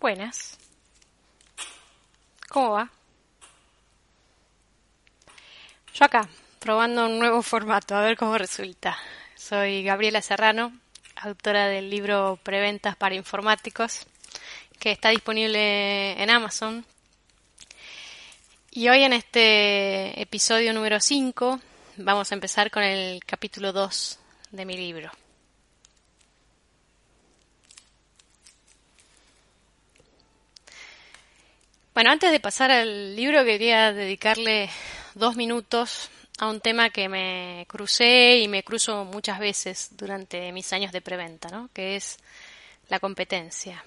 Buenas. ¿Cómo va? Yo acá, probando un nuevo formato, a ver cómo resulta. Soy Gabriela Serrano, autora del libro Preventas para Informáticos, que está disponible en Amazon. Y hoy en este episodio número 5 vamos a empezar con el capítulo 2 de mi libro. Bueno, antes de pasar al libro quería dedicarle dos minutos a un tema que me crucé y me cruzo muchas veces durante mis años de preventa, ¿no? que es la competencia.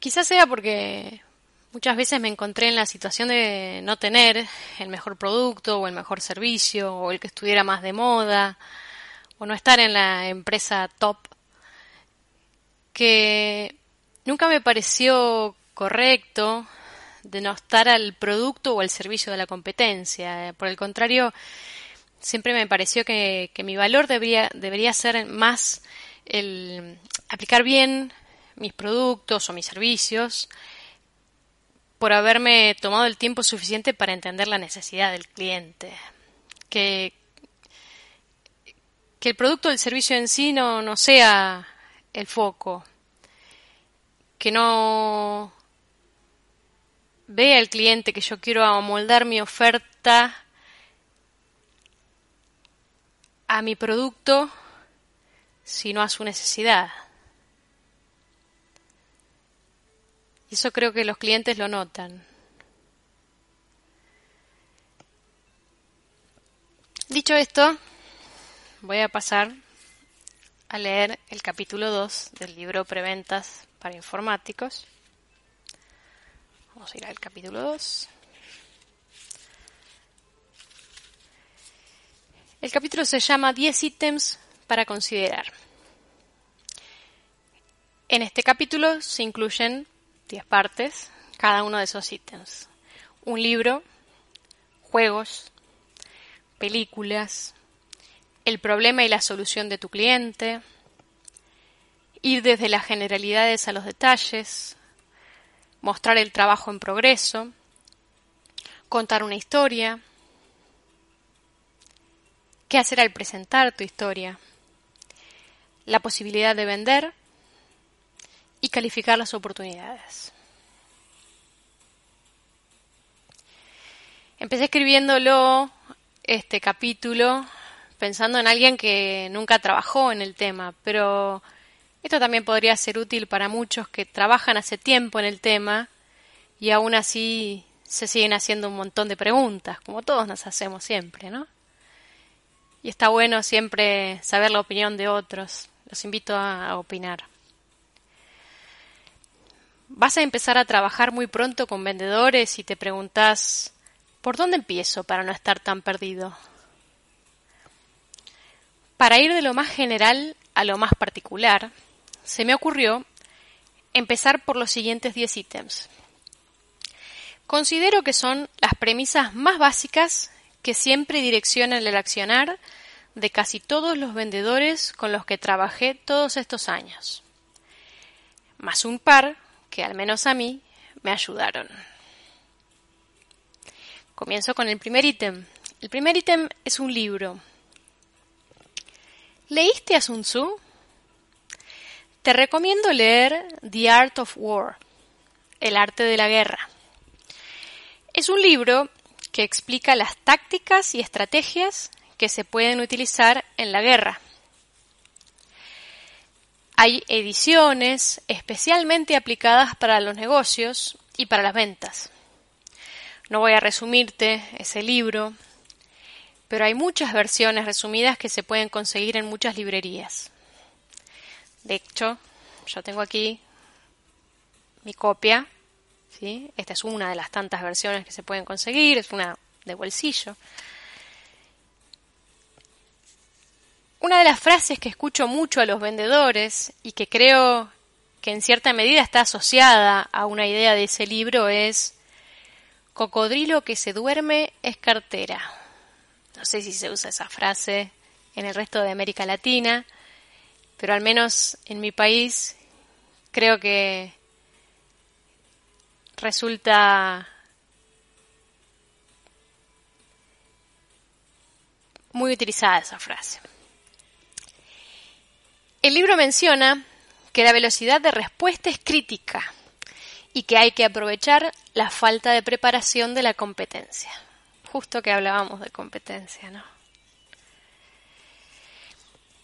Quizás sea porque muchas veces me encontré en la situación de no tener el mejor producto o el mejor servicio o el que estuviera más de moda o no estar en la empresa top que nunca me pareció correcto denostar al producto o al servicio de la competencia. Por el contrario, siempre me pareció que, mi valor debería, debería ser más el aplicar bien mis productos o mis servicios por haberme tomado el tiempo suficiente para entender la necesidad del cliente. Que, que el producto o el servicio en sí no, no sea el foco. Que no ve al cliente que yo quiero amoldar mi oferta a mi producto, sino a su necesidad. Y eso creo que los clientes lo notan. Dicho esto, voy a pasar a leer el capítulo 2 del libro Preventas para Informáticos. Vamos a ir al capítulo 2. El capítulo se llama 10 ítems para considerar. En este capítulo se incluyen 10 partes, cada uno de esos ítems. Un libro, juegos, películas, el problema y la solución de tu cliente, ir desde las generalidades a los detalles, mostrar el trabajo en progreso, contar una historia, qué hacer al presentar tu historia, la posibilidad de vender y calificar las oportunidades. Empecé escribiéndolo, este capítulo, pensando en alguien que nunca trabajó en el tema, pero esto también podría ser útil para muchos que trabajan hace tiempo en el tema y aún así se siguen haciendo un montón de preguntas, como todos nos hacemos siempre, ¿no? Y está bueno siempre saber la opinión de otros. Los invito a, opinar. Vas a empezar a trabajar muy pronto con vendedores y te preguntas, ¿por dónde empiezo para no estar tan perdido? Para ir de lo más general a lo más particular, se me ocurrió empezar por los siguientes 10 ítems. Considero que son las premisas más básicas que siempre direccionan el accionar de casi todos los vendedores con los que trabajé todos estos años, más un par que al menos a mí me ayudaron. Comienzo con el primer ítem. El primer ítem es un libro. ¿Leíste a Sun Tzu? Te recomiendo leer The Art of War, El arte de la guerra. Es un libro que explica las tácticas y estrategias que se pueden utilizar en la guerra. Hay ediciones especialmente aplicadas para los negocios y para las ventas. No voy a resumirte ese libro, pero hay muchas versiones resumidas que se pueden conseguir en muchas librerías. De hecho, yo tengo aquí mi copia. ¿sí? Esta es una de las tantas versiones que se pueden conseguir, es una de bolsillo. Una de las frases que escucho mucho a los vendedores y que creo que en cierta medida está asociada a una idea de ese libro es cocodrilo que se duerme es cartera. No sé si se usa esa frase en el resto de América Latina, pero al menos en mi país creo que resulta muy utilizada esa frase. El libro menciona que la velocidad de respuesta es crítica y que hay que aprovechar la falta de preparación de la competencia. Justo que hablábamos de competencia, ¿no?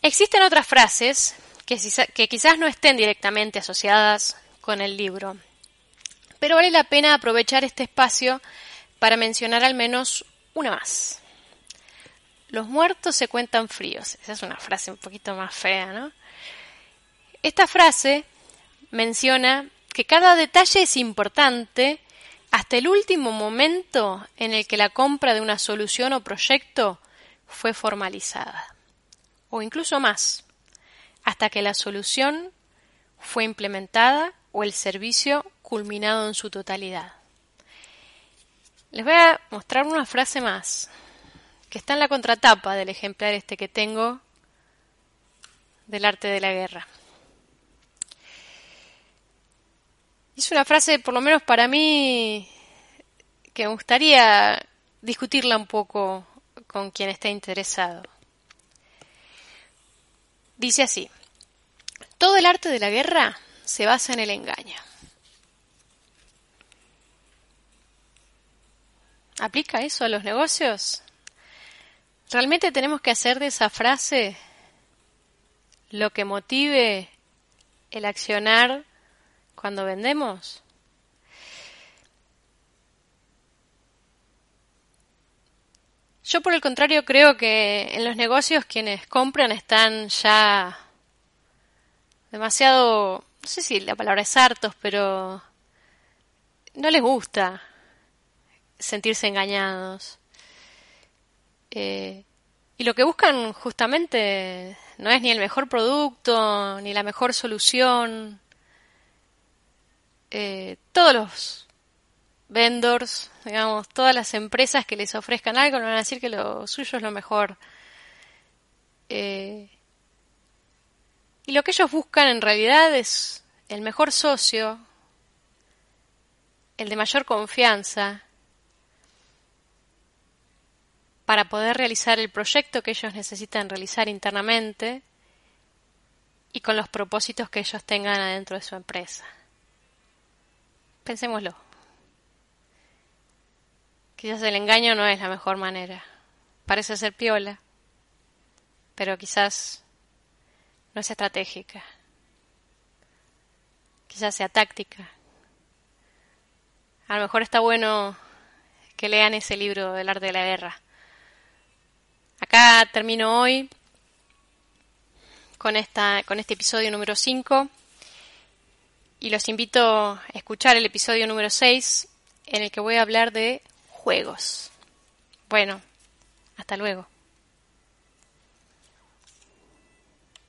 Existen otras frases que, quizás no estén directamente asociadas con el libro, pero vale la pena aprovechar este espacio para mencionar al menos una más. Los muertos se cuentan fríos. Esa es una frase un poquito más fea, ¿no? Esta frase menciona que cada detalle es importante hasta el último momento en el que la compra de una solución o proyecto fue formalizada. O incluso más, hasta que la solución fue implementada o el servicio culminado en su totalidad. Les voy a mostrar una frase más, que está en la contratapa del ejemplar este que tengo del arte de la guerra. Es una frase, por lo menos para mí, que me gustaría discutirla un poco con quien esté interesado. Dice así, todo el arte de la guerra se basa en el engaño. ¿Aplica eso a los negocios? ¿Realmente tenemos que hacer de esa frase lo que motive el accionar cuando vendemos? Yo por el contrario creo que en los negocios quienes compran están ya demasiado, no sé si la palabra es hartos, pero no les gusta sentirse engañados. Eh, y lo que buscan justamente no es ni el mejor producto, ni la mejor solución. Eh, todos los vendors, digamos, todas las empresas que les ofrezcan algo, le van a decir que lo suyo es lo mejor. Eh, y lo que ellos buscan en realidad es el mejor socio, el de mayor confianza, para poder realizar el proyecto que ellos necesitan realizar internamente y con los propósitos que ellos tengan adentro de su empresa. Pensémoslo. Quizás el engaño no es la mejor manera. Parece ser piola, pero quizás no es estratégica. Quizás sea táctica. A lo mejor está bueno que lean ese libro del arte de la guerra. Acá termino hoy con, esta, con este episodio número 5 y los invito a escuchar el episodio número 6 en el que voy a hablar de juegos. Bueno, hasta luego.